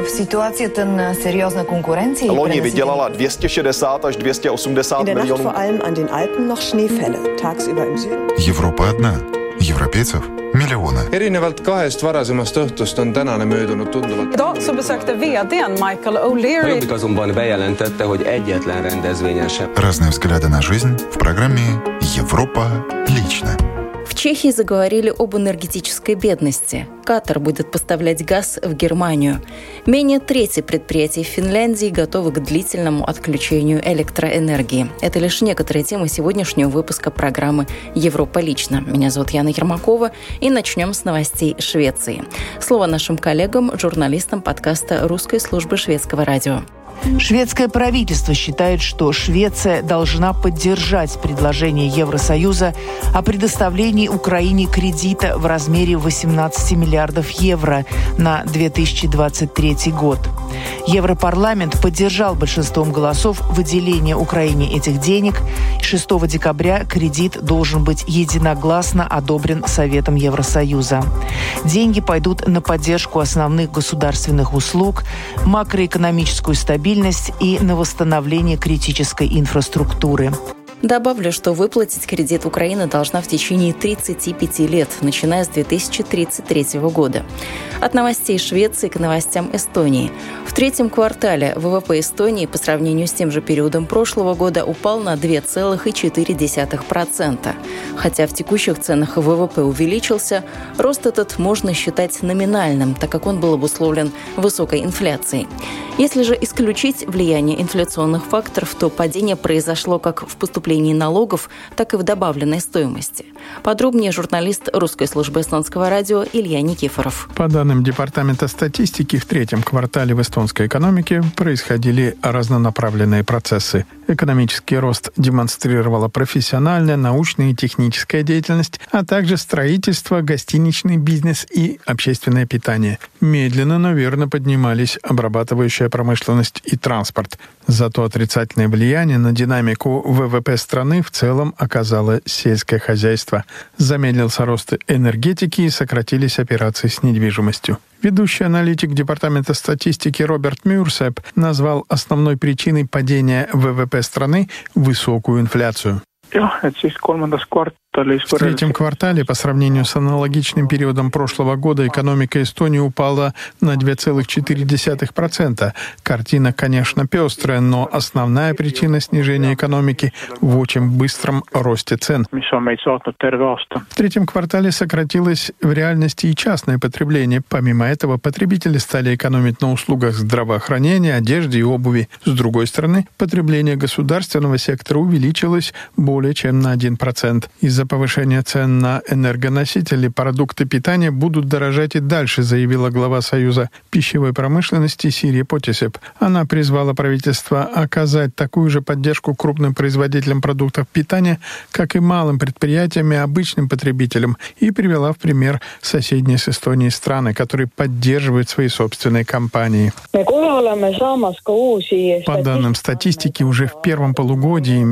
В ситуации ten серьезной конкуренции... Loni vydělala 260 až 280 milionů. vor allem an den Alpen noch Schneefälle. Tagsüber im Süden. Европа одна. Европейцев миллионы. erinevalt kahest varasemast õhtust on tänane möödunud tunduvalt. Idag så besökte vdn Michael O'Leary. Jobbik azonban bejelentette, hogy egyetlen rendezvényen sem. Разные взгляды на жизнь в программе «Европа лично». Чехии заговорили об энергетической бедности. Катар будет поставлять газ в Германию. Менее трети предприятий в Финляндии готовы к длительному отключению электроэнергии. Это лишь некоторые темы сегодняшнего выпуска программы «Европа лично». Меня зовут Яна Ермакова, и начнем с новостей Швеции. Слово нашим коллегам, журналистам подкаста русской службы шведского радио. Шведское правительство считает, что Швеция должна поддержать предложение Евросоюза о предоставлении Украине кредита в размере 18 миллиардов евро на 2023 год. Европарламент поддержал большинством голосов выделение Украине этих денег. 6 декабря кредит должен быть единогласно одобрен Советом Евросоюза. Деньги пойдут на поддержку основных государственных услуг, макроэкономическую стабильность стабильность и на восстановление критической инфраструктуры. Добавлю, что выплатить кредит Украина должна в течение 35 лет, начиная с 2033 года. От новостей Швеции к новостям Эстонии. В третьем квартале ВВП Эстонии по сравнению с тем же периодом прошлого года упал на 2,4%. Хотя в текущих ценах ВВП увеличился, рост этот можно считать номинальным, так как он был обусловлен высокой инфляцией. Если же исключить влияние инфляционных факторов, то падение произошло как в поступлении поступлении налогов, так и в добавленной стоимости. Подробнее журналист русской службы эстонского радио Илья Никифоров. По данным Департамента статистики, в третьем квартале в эстонской экономике происходили разнонаправленные процессы. Экономический рост демонстрировала профессиональная, научная и техническая деятельность, а также строительство, гостиничный бизнес и общественное питание. Медленно, но верно поднимались обрабатывающая промышленность и транспорт. Зато отрицательное влияние на динамику ВВП страны в целом оказало сельское хозяйство. Замедлился рост энергетики и сократились операции с недвижимостью. Ведущий аналитик Департамента статистики Роберт Мюрсеп назвал основной причиной падения ВВП страны высокую инфляцию. Jah, et siis kolmandas kvart-, В третьем квартале по сравнению с аналогичным периодом прошлого года экономика Эстонии упала на 2,4%. Картина, конечно, пестрая, но основная причина снижения экономики в очень быстром росте цен. В третьем квартале сократилось в реальности и частное потребление. Помимо этого, потребители стали экономить на услугах здравоохранения, одежде и обуви. С другой стороны, потребление государственного сектора увеличилось более чем на 1%. Из-за повышения цен на энергоносители продукты питания будут дорожать и дальше, заявила глава Союза пищевой промышленности Сирия Потисеп. Она призвала правительство оказать такую же поддержку крупным производителям продуктов питания, как и малым предприятиям и обычным потребителям, и привела в пример соседние с Эстонией страны, которые поддерживают свои собственные компании. По данным статистики, уже в первом полугодии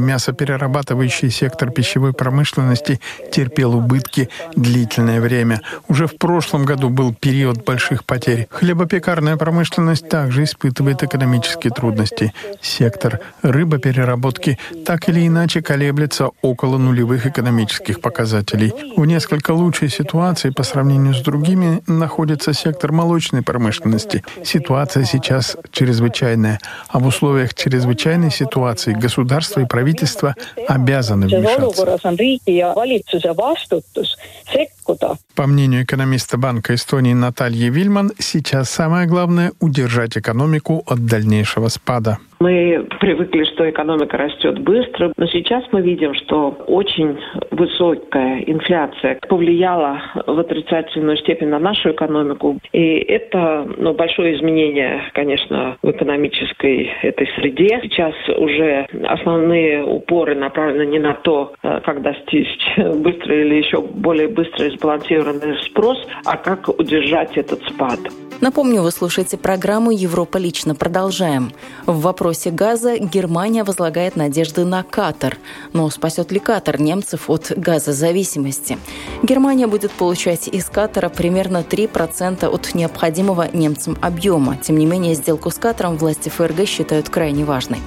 мясоперерабатывающий сектор пищевой промышленности терпел убытки длительное время. Уже в прошлом году был период больших потерь. Хлебопекарная промышленность также испытывает экономические трудности. Сектор рыбопереработки так или иначе колеблется около нулевых экономических показателей. В несколько лучшей ситуации по сравнению с другими находится сектор молочной промышленности. Ситуация сейчас чрезвычайная, а в условиях чрезвычайной ситуации государство и правительство обязаны вмешаться valitsuse vastutus sekkuda. По мнению экономиста Банка Эстонии Натальи Вильман, сейчас самое главное – удержать экономику от дальнейшего спада. Мы привыкли, что экономика растет быстро, но сейчас мы видим, что очень высокая инфляция повлияла в отрицательную степень на нашу экономику. И это ну, большое изменение, конечно, в экономической этой среде. Сейчас уже основные упоры направлены не на то, э, как достичь быстро или еще более быстро сбалансированный спрос, а как удержать этот спад. Напомню, вы слушаете программу «Европа лично». Продолжаем. В вопросе газа Германия возлагает надежды на Катар. Но спасет ли Катар немцев от газозависимости? Германия будет получать из Катара примерно 3% от необходимого немцам объема. Тем не менее, сделку с Катаром власти ФРГ считают крайне важной.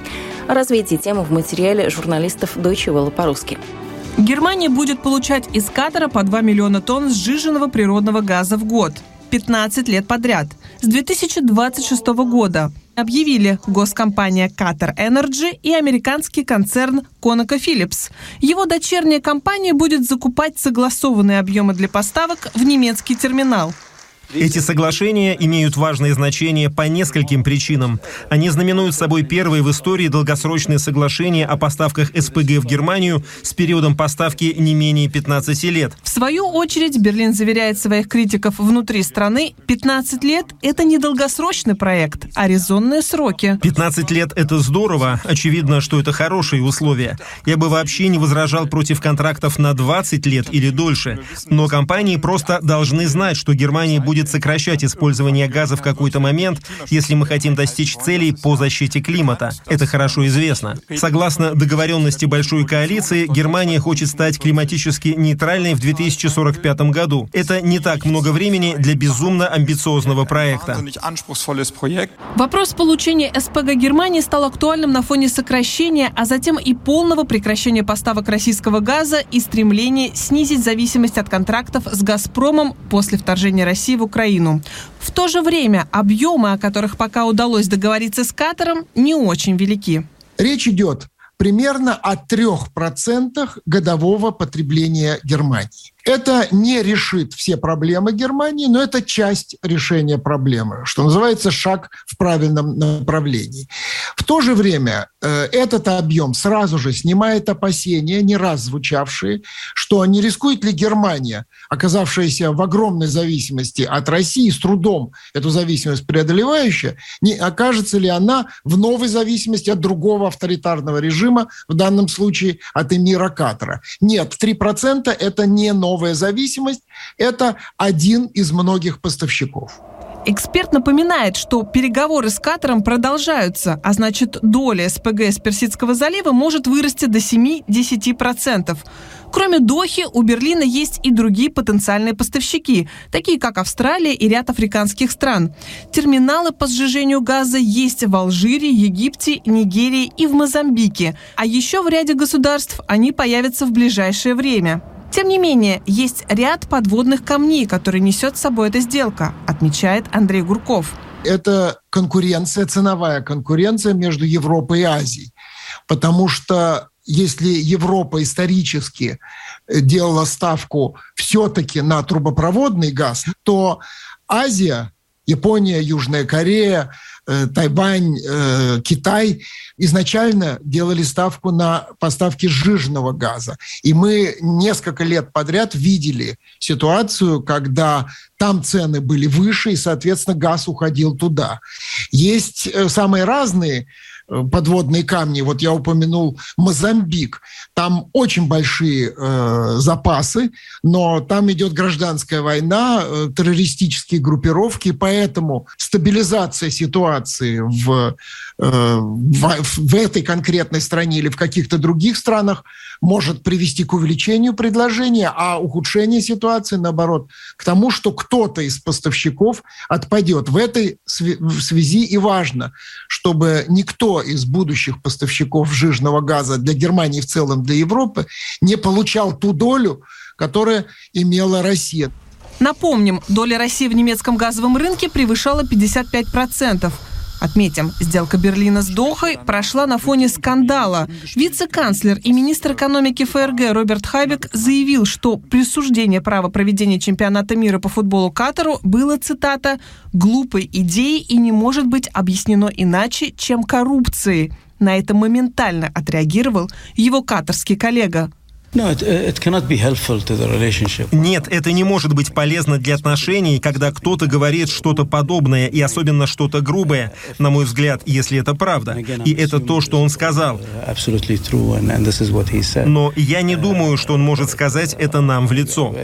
Развейте тему в материале журналистов Deutsche Welle по-русски. Германия будет получать из Катара по 2 миллиона тонн сжиженного природного газа в год – 15 лет подряд. С 2026 года объявили госкомпания Qatar Energy и американский концерн ConocoPhillips. Его дочерняя компания будет закупать согласованные объемы для поставок в немецкий терминал – эти соглашения имеют важное значение по нескольким причинам. Они знаменуют собой первые в истории долгосрочные соглашения о поставках СПГ в Германию с периодом поставки не менее 15 лет. В свою очередь, Берлин заверяет своих критиков внутри страны, 15 лет – это не долгосрочный проект, а резонные сроки. 15 лет – это здорово. Очевидно, что это хорошие условия. Я бы вообще не возражал против контрактов на 20 лет или дольше. Но компании просто должны знать, что Германия будет будет сокращать использование газа в какой-то момент, если мы хотим достичь целей по защите климата. Это хорошо известно. Согласно договоренности Большой коалиции, Германия хочет стать климатически нейтральной в 2045 году. Это не так много времени для безумно амбициозного проекта. Вопрос получения СПГ Германии стал актуальным на фоне сокращения, а затем и полного прекращения поставок российского газа и стремления снизить зависимость от контрактов с «Газпромом» после вторжения России в Украину. В то же время объемы, о которых пока удалось договориться с Катаром, не очень велики. Речь идет примерно о 3% годового потребления Германии. Это не решит все проблемы Германии, но это часть решения проблемы, что называется шаг в правильном направлении. В то же время э, этот объем сразу же снимает опасения, не раз звучавшие, что не рискует ли Германия, оказавшаяся в огромной зависимости от России, с трудом эту зависимость преодолевающая, не окажется ли она в новой зависимости от другого авторитарного режима, в данном случае от эмира Катара. Нет, 3% это не новая новая зависимость – это один из многих поставщиков. Эксперт напоминает, что переговоры с Катаром продолжаются, а значит доля СПГ из Персидского залива может вырасти до 7-10%. Кроме Дохи, у Берлина есть и другие потенциальные поставщики, такие как Австралия и ряд африканских стран. Терминалы по сжижению газа есть в Алжире, Египте, Нигерии и в Мозамбике. А еще в ряде государств они появятся в ближайшее время. Тем не менее, есть ряд подводных камней, которые несет с собой эта сделка, отмечает Андрей Гурков. Это конкуренция, ценовая конкуренция между Европой и Азией. Потому что если Европа исторически э, делала ставку все-таки на трубопроводный газ, то Азия, Япония, Южная Корея, Э, Тайвань, э, Китай изначально делали ставку на поставки сжиженного газа. И мы несколько лет подряд видели ситуацию, когда там цены были выше, и, соответственно, газ уходил туда. Есть э, самые разные подводные камни. Вот я упомянул Мозамбик. Там очень большие э, запасы, но там идет гражданская война, э, террористические группировки, поэтому стабилизация ситуации в, э, в, в этой конкретной стране или в каких-то других странах может привести к увеличению предложения, а ухудшение ситуации, наоборот, к тому, что кто-то из поставщиков отпадет. В этой связи и важно, чтобы никто из будущих поставщиков жирного газа для Германии в целом, для Европы, не получал ту долю, которая имела Россия. Напомним, доля России в немецком газовом рынке превышала 55%. Отметим, сделка Берлина с Дохой прошла на фоне скандала. Вице-канцлер и министр экономики ФРГ Роберт Хайбек заявил, что присуждение права проведения чемпионата мира по футболу Катару было, цитата, «глупой идеей и не может быть объяснено иначе, чем коррупцией». На это моментально отреагировал его катарский коллега. Нет, это не может быть полезно для отношений, когда кто-то говорит что-то подобное и особенно что-то грубое, на мой взгляд, если это правда. И это то, что он сказал. Но я не думаю, что он может сказать это нам в лицо.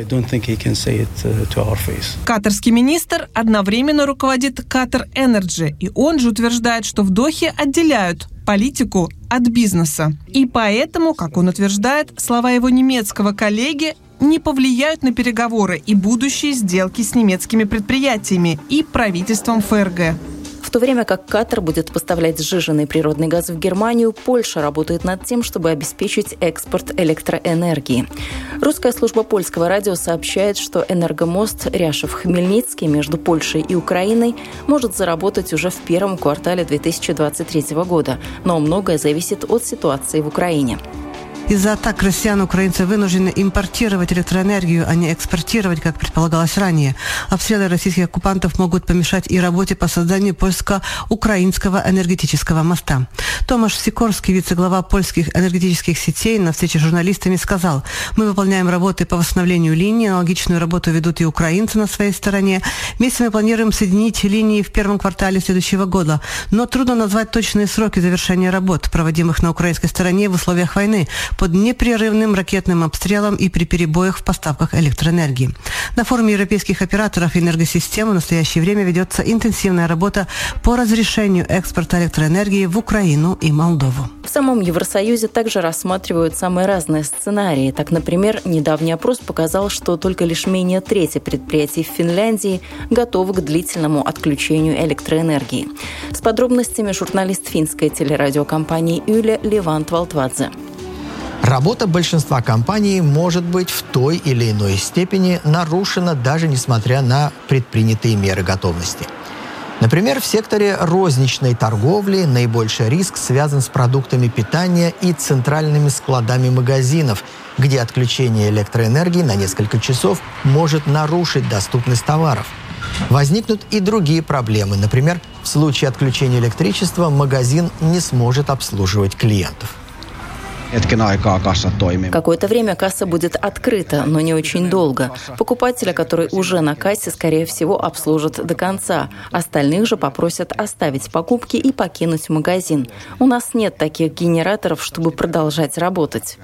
Катарский министр одновременно руководит Qatar Energy, и он же утверждает, что в Дохе отделяют политику от бизнеса. И поэтому, как он утверждает, слова его немецкого коллеги не повлияют на переговоры и будущие сделки с немецкими предприятиями и правительством ФРГ. В то время как Катар будет поставлять сжиженный природный газ в Германию, Польша работает над тем, чтобы обеспечить экспорт электроэнергии. Русская служба польского радио сообщает, что энергомост Ряшев-Хмельницкий между Польшей и Украиной может заработать уже в первом квартале 2023 года, но многое зависит от ситуации в Украине. Из-за атак россиян украинцы вынуждены импортировать электроэнергию, а не экспортировать, как предполагалось ранее. Обстрелы российских оккупантов могут помешать и работе по созданию польско-украинского энергетического моста. Томаш Сикорский, вице-глава польских энергетических сетей, на встрече с журналистами сказал, мы выполняем работы по восстановлению линии, аналогичную работу ведут и украинцы на своей стороне. Вместе мы планируем соединить линии в первом квартале следующего года. Но трудно назвать точные сроки завершения работ, проводимых на украинской стороне в условиях войны, под непрерывным ракетным обстрелом и при перебоях в поставках электроэнергии. На форуме европейских операторов энергосистем в настоящее время ведется интенсивная работа по разрешению экспорта электроэнергии в Украину и Молдову. В самом Евросоюзе также рассматривают самые разные сценарии. Так, например, недавний опрос показал, что только лишь менее трети предприятий в Финляндии готовы к длительному отключению электроэнергии. С подробностями журналист финской телерадиокомпании Юля Левант Валтвадзе. Работа большинства компаний может быть в той или иной степени нарушена даже несмотря на предпринятые меры готовности. Например, в секторе розничной торговли наибольший риск связан с продуктами питания и центральными складами магазинов, где отключение электроэнергии на несколько часов может нарушить доступность товаров. Возникнут и другие проблемы. Например, в случае отключения электричества магазин не сможет обслуживать клиентов. Какое-то время касса будет открыта, но не очень долго. Покупателя, который уже на кассе, скорее всего, обслужат до конца. Остальных же попросят оставить покупки и покинуть магазин. У нас нет таких генераторов, чтобы продолжать работать.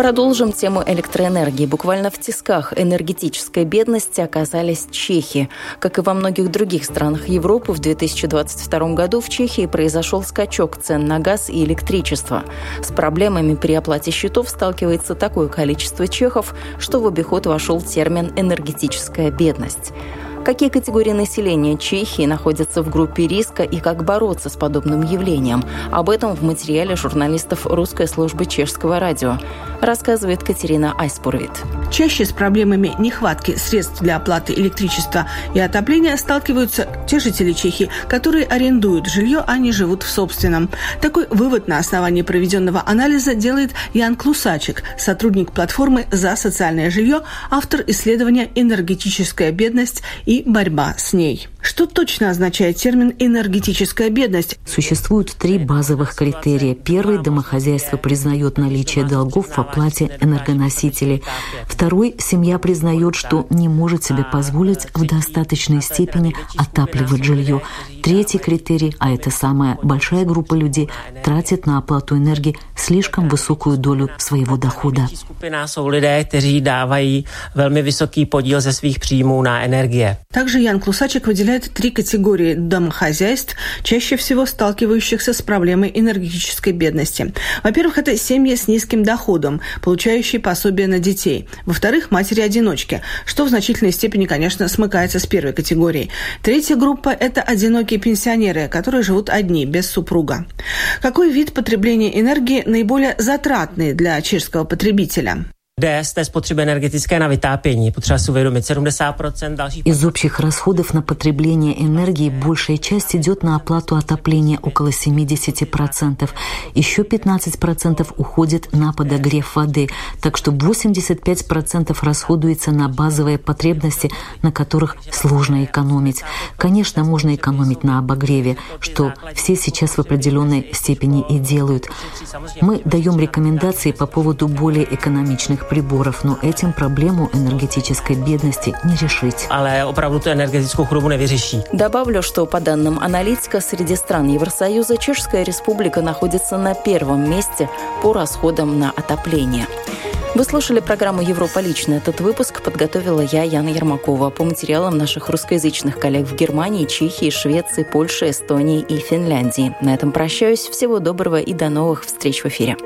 Продолжим тему электроэнергии. Буквально в тисках энергетической бедности оказались чехи. Как и во многих других странах Европы, в 2022 году в Чехии произошел скачок цен на газ и электричество. С проблемами при оплате счетов сталкивается такое количество чехов, что в обиход вошел термин «энергетическая бедность». Какие категории населения Чехии находятся в группе риска и как бороться с подобным явлением? Об этом в материале журналистов русской службы чешского радио рассказывает Катерина Айспурвит. Чаще с проблемами нехватки средств для оплаты электричества и отопления сталкиваются те жители Чехии, которые арендуют жилье, а не живут в собственном. Такой вывод на основании проведенного анализа делает Ян Клусачек, сотрудник платформы «За социальное жилье», автор исследования «Энергетическая бедность и борьба с ней». Что точно означает термин «энергетическая бедность»? Существуют три базовых критерия. Первый – домохозяйство признает наличие долгов в оплате энергоносителей. Второй – семья признает, что не может себе позволить в достаточной степени отапливать жилье. Третий критерий, а это самая большая группа людей, тратит на оплату энергии слишком высокую долю своего дохода. Также Ян Клусачек выделяет три категории домохозяйств, чаще всего сталкивающихся с проблемой энергетической бедности. Во-первых, это семьи с низким доходом, получающие пособие на детей. Во-вторых, матери-одиночки, что в значительной степени, конечно, смыкается с первой категорией. Третья группа – это одинокие пенсионеры, которые живут одни, без супруга. Какой вид потребления энергии наиболее затратный для чешского потребителя? Из общих расходов на потребление энергии большая часть идет на оплату отопления, около 70%. Еще 15% уходит на подогрев воды. Так что 85% расходуется на базовые потребности, на которых сложно экономить. Конечно, можно экономить на обогреве, что все сейчас в определенной степени и делают. Мы даем рекомендации по поводу более экономичных приборов, но этим проблему энергетической бедности не решить. Добавлю, что по данным аналитика, среди стран Евросоюза Чешская Республика находится на первом месте по расходам на отопление. Вы слушали программу «Европа лично». Этот выпуск подготовила я, Яна Ермакова, по материалам наших русскоязычных коллег в Германии, Чехии, Швеции, Польше, Эстонии и Финляндии. На этом прощаюсь. Всего доброго и до новых встреч в эфире.